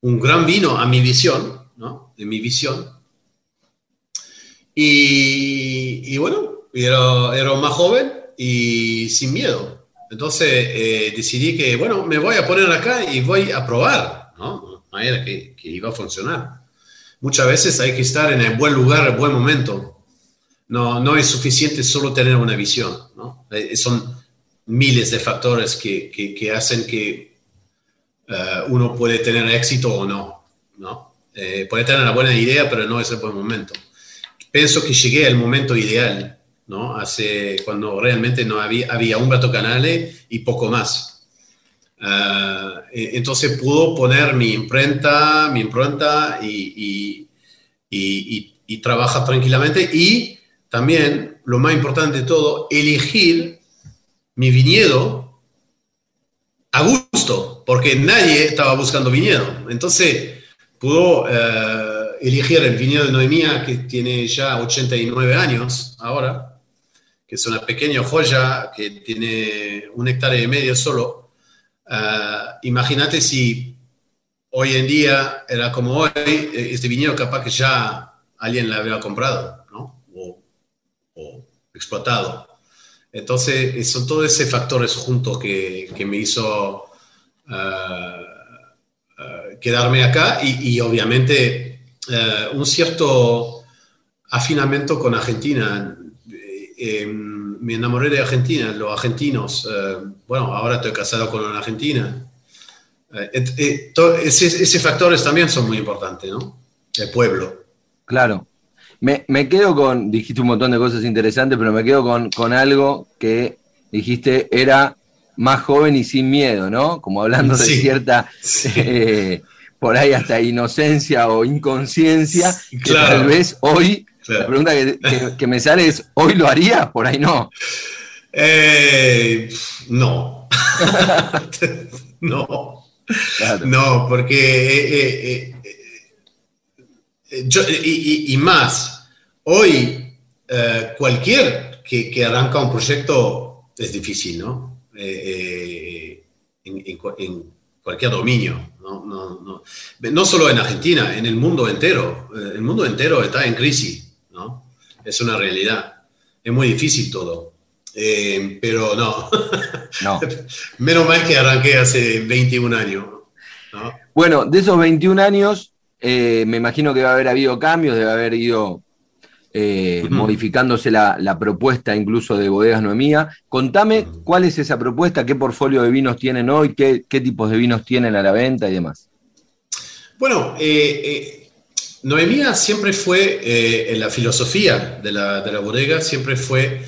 Speaker 5: un gran vino a mi visión, ¿no? De mi visión. Y, y bueno, era, era, más joven y sin miedo. Entonces eh, decidí que, bueno, me voy a poner acá y voy a probar, ¿no? manera que, que, iba a funcionar. Muchas veces hay que estar en el buen lugar, el buen momento. No, no es suficiente solo tener una visión. ¿no? Son miles de factores que, que, que hacen que uh, uno puede tener éxito o no. ¿no? Eh, puede tener una buena idea, pero no es el buen momento. Pienso que llegué al momento ideal, ¿no? Hace, cuando realmente no había, había un Bato Canale y poco más. Uh, entonces pudo poner mi imprenta, mi impronta y, y, y, y, trabajar tranquilamente y también, lo más importante de todo, elegir mi viñedo a gusto, porque nadie estaba buscando viñedo. Entonces pudo uh, elegir el viñedo de Noemía, que tiene ya 89 años ahora, que es una pequeña joya que tiene un hectárea y medio solo, Uh, imagínate si hoy en día era como hoy, este viñedo capaz que ya alguien la había comprado, ¿no? O, o explotado. Entonces, son todos esos factores juntos que, que me hizo uh, uh, quedarme acá y, y obviamente un cierto afinamiento con Argentina. Eh, me enamoré de Argentina, los argentinos. Eh, bueno, ahora estoy casado con una argentina. Eh, eh, ese, factores también son muy importantes, ¿no? El pueblo.
Speaker 2: Claro. Me, me quedo con, dijiste un montón de cosas interesantes, pero me quedo con, con algo que dijiste era más joven y sin miedo, ¿no? Como hablando de cierta,
Speaker 5: Sí.
Speaker 2: eh, por ahí hasta inocencia o inconsciencia, que tal vez hoy,
Speaker 5: Claro.
Speaker 2: la pregunta que, que- que me sale es, ¿hoy lo harías? Por ahí no.
Speaker 5: Eh, no. no.
Speaker 2: Claro.
Speaker 5: No, porque eh, eh, eh, yo- y, y- y más, hoy cualquier que, que arranca un proyecto es difícil, ¿no? En, en cu- en cualquier dominio, ¿no? No, no. No solo en Argentina, en el mundo entero. El mundo entero está en crisis. Es una realidad. Es muy difícil todo. Eh, pero no,
Speaker 2: No.
Speaker 5: menos mal que arranqué hace 21 años. ¿no?
Speaker 2: Bueno, de esos 21 años, eh, me imagino que va a haber habido cambios, debe haber ido eh, modificándose la, la propuesta incluso de Bodegas Noemía. Contame cuál es esa propuesta, qué portfolio de vinos tienen hoy, qué, qué tipos de vinos tienen a la venta y demás.
Speaker 5: Bueno, eh, Noemía siempre fue, eh, en la filosofía de la, de la bodega, siempre fue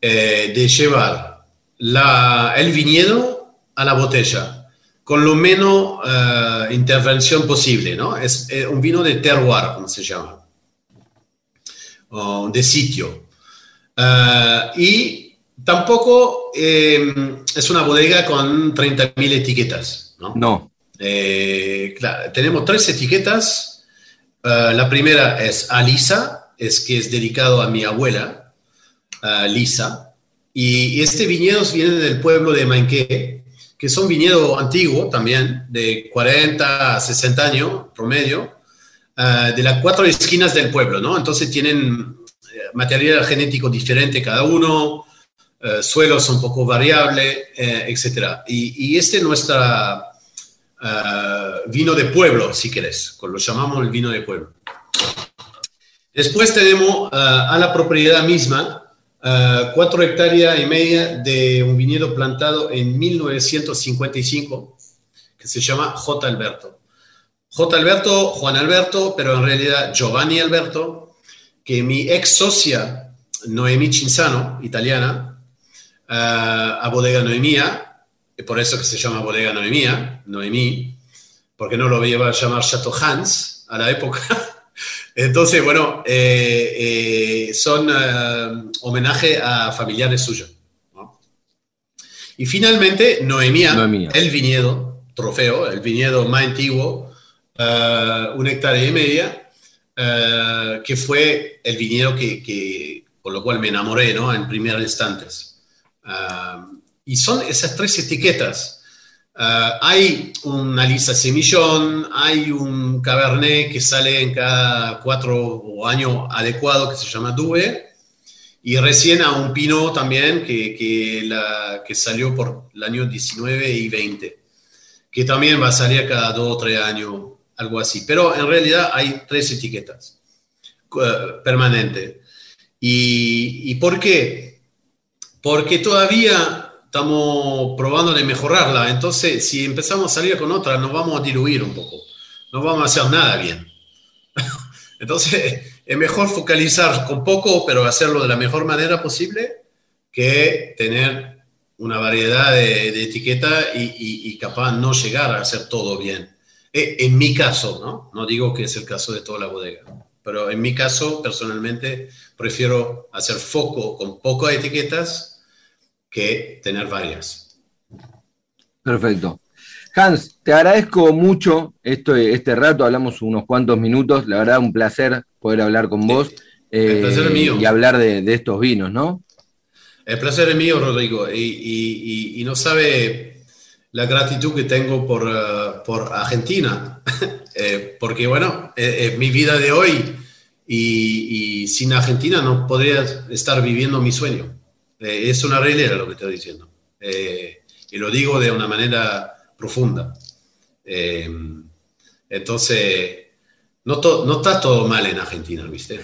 Speaker 5: eh, de llevar la- el viñedo a la botella, con lo menos eh, intervención posible, ¿no? Es un vino de terroir, como se llama, o de sitio. Y tampoco eh, es una bodega con 30.000 etiquetas, ¿no?
Speaker 2: No,
Speaker 5: claro, tenemos tres etiquetas. Eh, la primera es Alisa, es que es dedicado a mi abuela, a Lisa. Y este viñedo viene del pueblo de Manqué, que es un viñedo antiguo también, de 40 a 60 años promedio, eh, de las cuatro esquinas del pueblo, ¿no? Entonces tienen material genético diferente cada uno, suelos un poco variables, eh, etc. Y, y este es nuestra eh, vino de pueblo, si querés, lo llamamos el vino de pueblo. Después tenemos eh, a la propiedad misma eh, cuatro hectáreas y media de un viñedo plantado en 1955 que se llama J. Alberto. J. Alberto, Juan Alberto, pero en realidad Giovanni Alberto, que mi ex socia Noemí Cinzano, italiana, a Bodega Noemía, y por eso que se llama Bodega Noemía, Noemí, porque no lo iba a llamar Chateau Hans a la época. Entonces, bueno, eh, eh, son eh, homenaje a familiares suyos. ¿no? Y finalmente, Noemía,
Speaker 2: Noemía.
Speaker 5: el viñedo, trofeo, el viñedo más antiguo, eh, una hectárea y media, eh, que fue el viñedo que, que- con lo cual me enamoré ¿no? en primeros instantes. Ah, y son esas tres etiquetas. Ah, hay una lisa semillón, hay un cabernet que sale en cada cuatro años adecuado que se llama Due, y recién a un pino también que, que, la, que salió por el año 19 y 20, que también va a salir cada dos o tres años, algo así. Pero en realidad hay tres etiquetas uh, permanentes. ¿Y, ¿Y por qué? Porque todavía estamos probando de mejorarla. Entonces, si empezamos a salir con otra, nos vamos a diluir un poco. No vamos a hacer nada bien. Entonces, es mejor focalizar con poco, pero hacerlo de la mejor manera posible, que tener una variedad de, de etiquetas y, y, y, capaz no llegar a hacer todo bien. Eh, en mi caso, ¿no? No digo que es el caso de toda la bodega, pero en mi caso, personalmente, prefiero hacer foco con pocas etiquetas que tener varias.
Speaker 2: Perfecto. Hans, te agradezco mucho esto, este rato, hablamos unos cuantos minutos, la verdad un placer poder hablar con vos
Speaker 5: El
Speaker 2: eh,
Speaker 5: placer es mío.
Speaker 2: y hablar de, de estos vinos, ¿no?
Speaker 5: El placer es mío, Rodrigo, y, y- y- y no sabe la gratitud que tengo por, eh, por Argentina, Eh, porque bueno, es mi vida de hoy y sin Argentina no podría estar viviendo mi sueño. Eh, es una realidad lo que estoy diciendo. Eh, y lo digo de una manera profunda. Eh, entonces, no, to- no está todo mal en Argentina, ¿viste?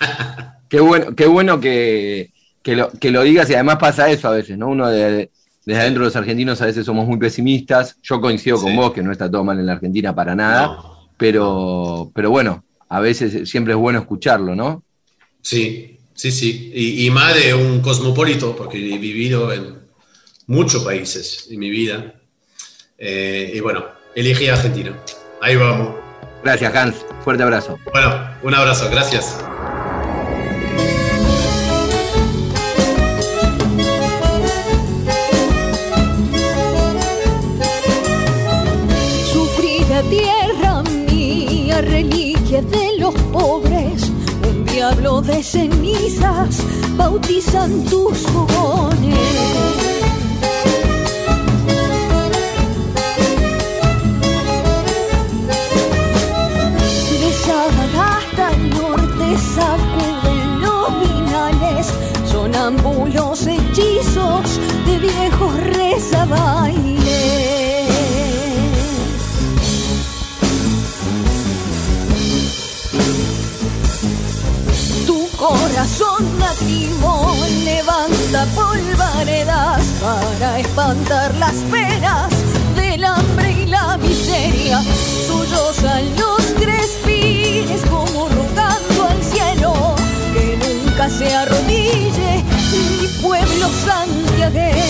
Speaker 2: Qué bueno, qué bueno que, que lo, que lo digas y además pasa eso a veces, ¿no? Uno de, desde adentro de los argentinos a veces somos muy pesimistas. Yo coincido con
Speaker 5: Sí.
Speaker 2: vos que no está todo mal en la Argentina para nada,
Speaker 5: No.
Speaker 2: pero, pero bueno, a veces siempre es bueno escucharlo, ¿no?
Speaker 5: Sí, sí, sí. Y, y más de un cosmopolito, porque he vivido en muchos países en mi vida. Eh, y bueno, elegí Argentina. Ahí vamos.
Speaker 2: Gracias, Hans. Fuerte abrazo.
Speaker 5: Bueno, un abrazo, gracias.
Speaker 6: Bautizan tus fogones. Sacuden los vinales, sonambulos hechizos de viejos rezabailes. Tu corazón espantar las penas del hambre y la miseria. Sollozan los crespines como rogando al cielo que nunca se arrodille mi pueblo santiagueño.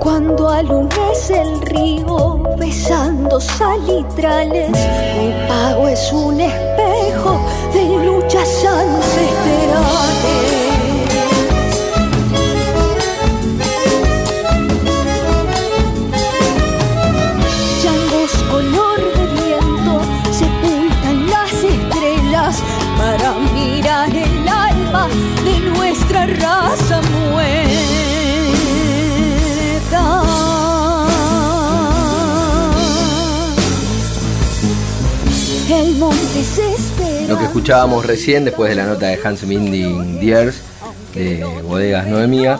Speaker 6: Cuando alumbres el río besando salitrales, mi pago es un espejo de luchas ancestrales. Changos color de viento sepultan las estrellas para mirar el alma de nuestra raza
Speaker 2: Lo que escuchábamos recién, después de la nota de Hans Minding Diers, de Bodegas Noemía,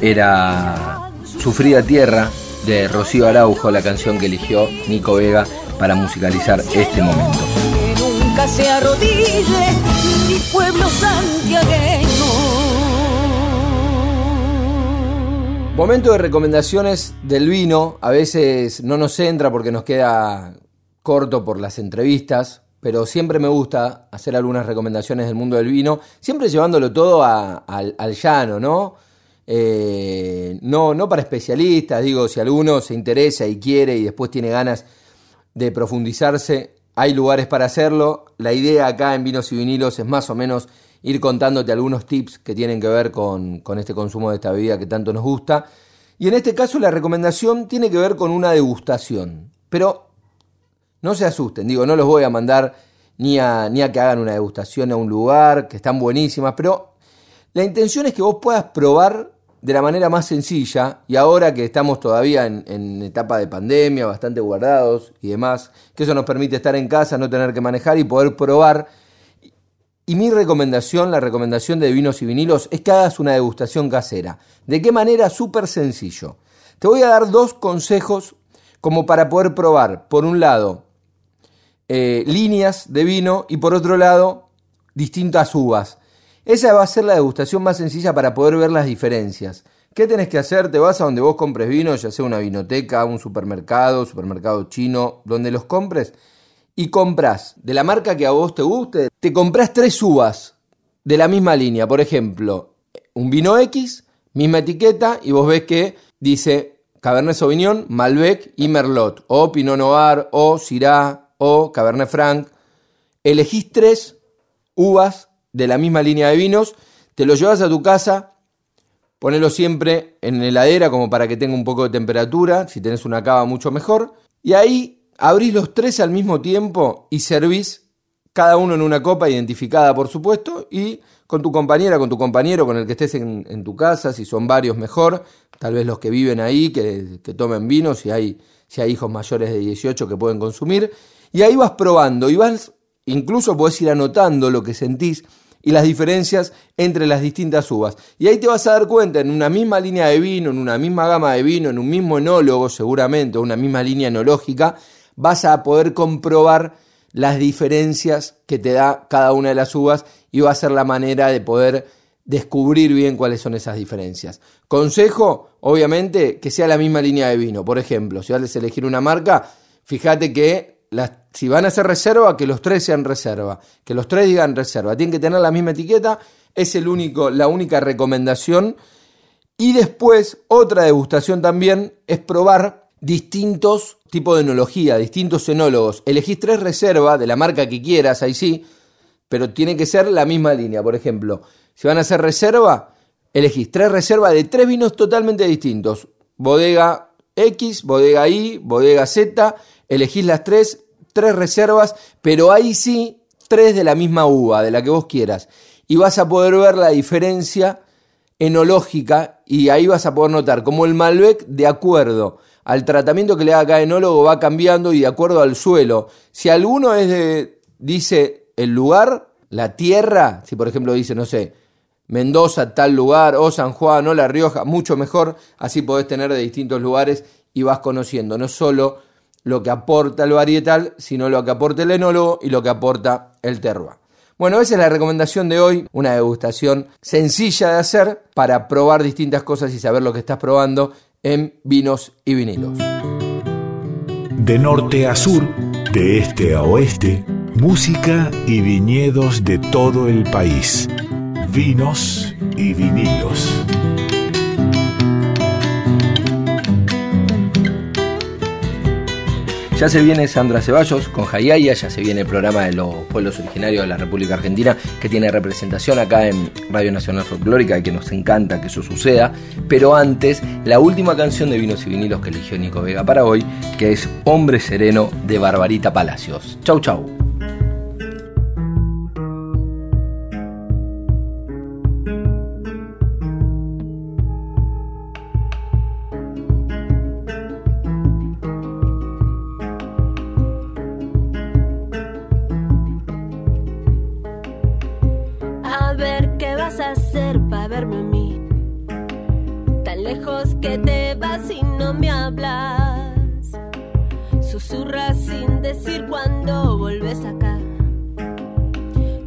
Speaker 2: era Sufrida Tierra de Rocío Araujo, la canción que eligió Nico Vega para musicalizar este momento.
Speaker 6: Que nunca se arrodille mi pueblo santiagueño.
Speaker 2: Momento de recomendaciones del vino. A veces no nos entra porque nos queda corto por las entrevistas, pero siempre me gusta hacer algunas recomendaciones del mundo del vino, siempre llevándolo todo al, al llano, ¿no? Eh, no, no para especialistas, digo, si alguno se interesa y quiere y después tiene ganas de profundizarse, hay lugares para hacerlo. La idea acá en Vinos y Vinilos es más o menos ir contándote algunos tips que tienen que ver con, con este consumo de esta bebida que tanto nos gusta. Y en este caso la recomendación tiene que ver con una degustación. Pero no se asusten, digo, no los voy a mandar ni a, que hagan una degustación a un lugar, que están buenísimas, pero la intención es que vos puedas probar de la manera más sencilla, y ahora que estamos todavía en, en etapa de pandemia, bastante guardados y demás, que eso nos permite estar en casa, no tener que manejar y poder probar. Y mi recomendación, la recomendación de vinos y vinilos, es que hagas una degustación casera. ¿De qué manera? Súper sencillo. Te voy a dar dos consejos como para poder probar, por un lado, eh, líneas de vino y por otro lado, distintas uvas. Esa va a ser la degustación más sencilla para poder ver las diferencias. ¿Qué tenés que hacer? Te vas a donde vos compres vino, ya sea una vinoteca, un supermercado, supermercado chino, donde los compres, y compras de la marca que a vos te guste, te compras tres uvas de la misma línea. Por ejemplo, un vino X, misma etiqueta, y vos ves que dice Cabernet Sauvignon, Malbec y Merlot, o Pinot Noir, o Syrah, o Cabernet Franc. Elegís tres uvas de la misma línea de vinos, te lo llevas a tu casa, ponelo siempre en la heladera como para que tenga un poco de temperatura, si tenés una cava mucho mejor, y ahí abrís los tres al mismo tiempo y servís cada uno en una copa identificada por supuesto, y con tu compañera, con tu compañero, con el que estés en, tu casa, si son varios mejor, tal vez los que viven ahí, que, que tomen vino, si hay, si hay hijos mayores de 18 que pueden consumir, y ahí vas probando, y vas, incluso podés ir anotando lo que sentís, y las diferencias entre las distintas uvas. Y ahí te vas a dar cuenta, en una misma línea de vino, en una misma gama de vino, en un mismo enólogo seguramente, o una misma línea enológica, vas a poder comprobar las diferencias que te da cada una de las uvas y va a ser la manera de poder descubrir bien cuáles son esas diferencias. Consejo, obviamente, que sea la misma línea de vino. Por ejemplo, si vas a elegir una marca, fíjate que si van a hacer reserva, que los tres sean reserva, que los tres digan reserva. Tienen que tener la misma etiqueta, es el único, la única recomendación. Y después, otra degustación también es probar distintos tipos de enología, distintos enólogos. Elegís tres reservas de la marca que quieras, ahí sí, pero tiene que ser la misma línea. Por ejemplo, si van a hacer reserva, elegís tres reservas de tres vinos totalmente distintos. Bodega X, bodega Y, bodega Z, elegís las tres, tres reservas, pero ahí sí, tres de la misma uva, de la que vos quieras. Y vas a poder ver la diferencia enológica y ahí vas a poder notar cómo el Malbec, de acuerdo al tratamiento que le haga cada enólogo, va cambiando y de acuerdo al suelo. Si alguno es de, dice el lugar, la tierra, si por ejemplo dice, no sé, Mendoza, tal lugar, o San Juan, o La Rioja, mucho mejor, así podés tener de distintos lugares y vas conociendo no solo lo que aporta el varietal, sino lo que aporta el enólogo y lo que aporta el terroir. Bueno, esa es la recomendación de hoy, una degustación sencilla de hacer para probar distintas cosas y saber lo que estás probando en vinos y vinilos.
Speaker 1: De norte a sur, de este a oeste, música y viñedos de todo el país. Vinos y vinilos.
Speaker 2: Ya se viene Sandra Ceballos con Jayaya, ya se viene el programa de los pueblos originarios de la República Argentina que tiene representación acá en Radio Nacional Folclórica y que nos encanta que eso suceda. Pero antes, la última canción de Vinos y Vinilos que eligió Nico Vega para hoy, que es Hombre Sereno de Barbarita Palacios. Chau, chau.
Speaker 7: Lejos que te vas y no me hablas. Susurras sin decir cuando volves acá.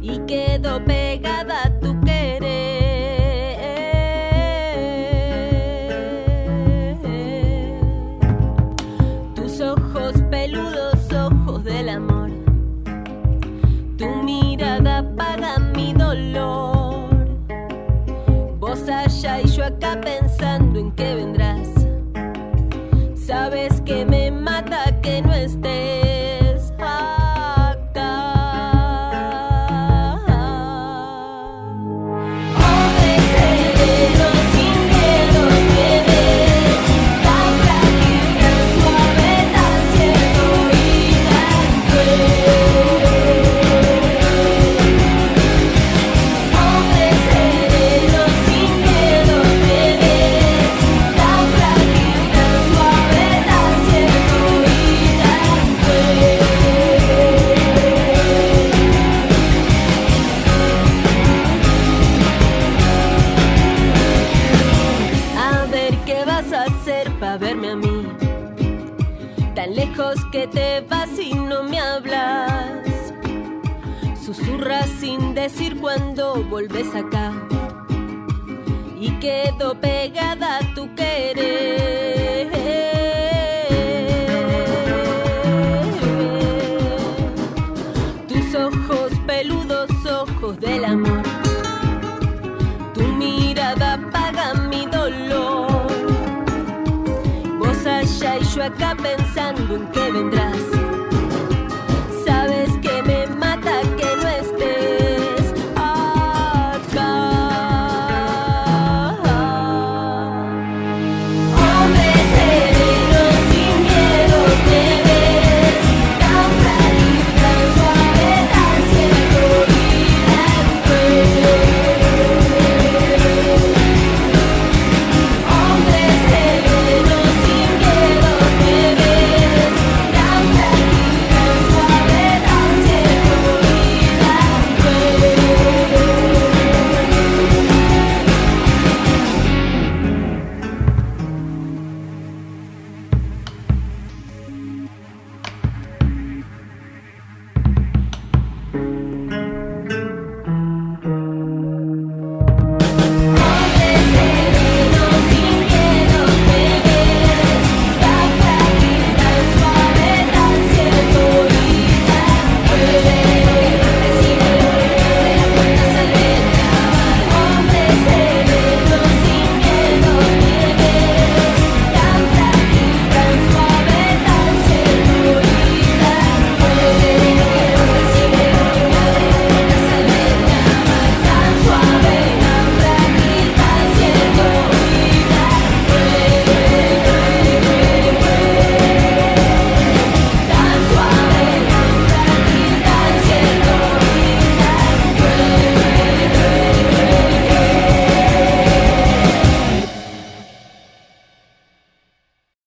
Speaker 7: Y quedo pegada a tu querer. Tus ojos peludos, ojos del amor. Tu mirada apaga mi dolor. Vos allá y yo acá pensando en que. Volves acá. Y quedo pegada a tu querer. Tus ojos peludos, ojos del amor. Tu mirada apaga mi dolor. Vos allá y yo acá pensando en que vendrá.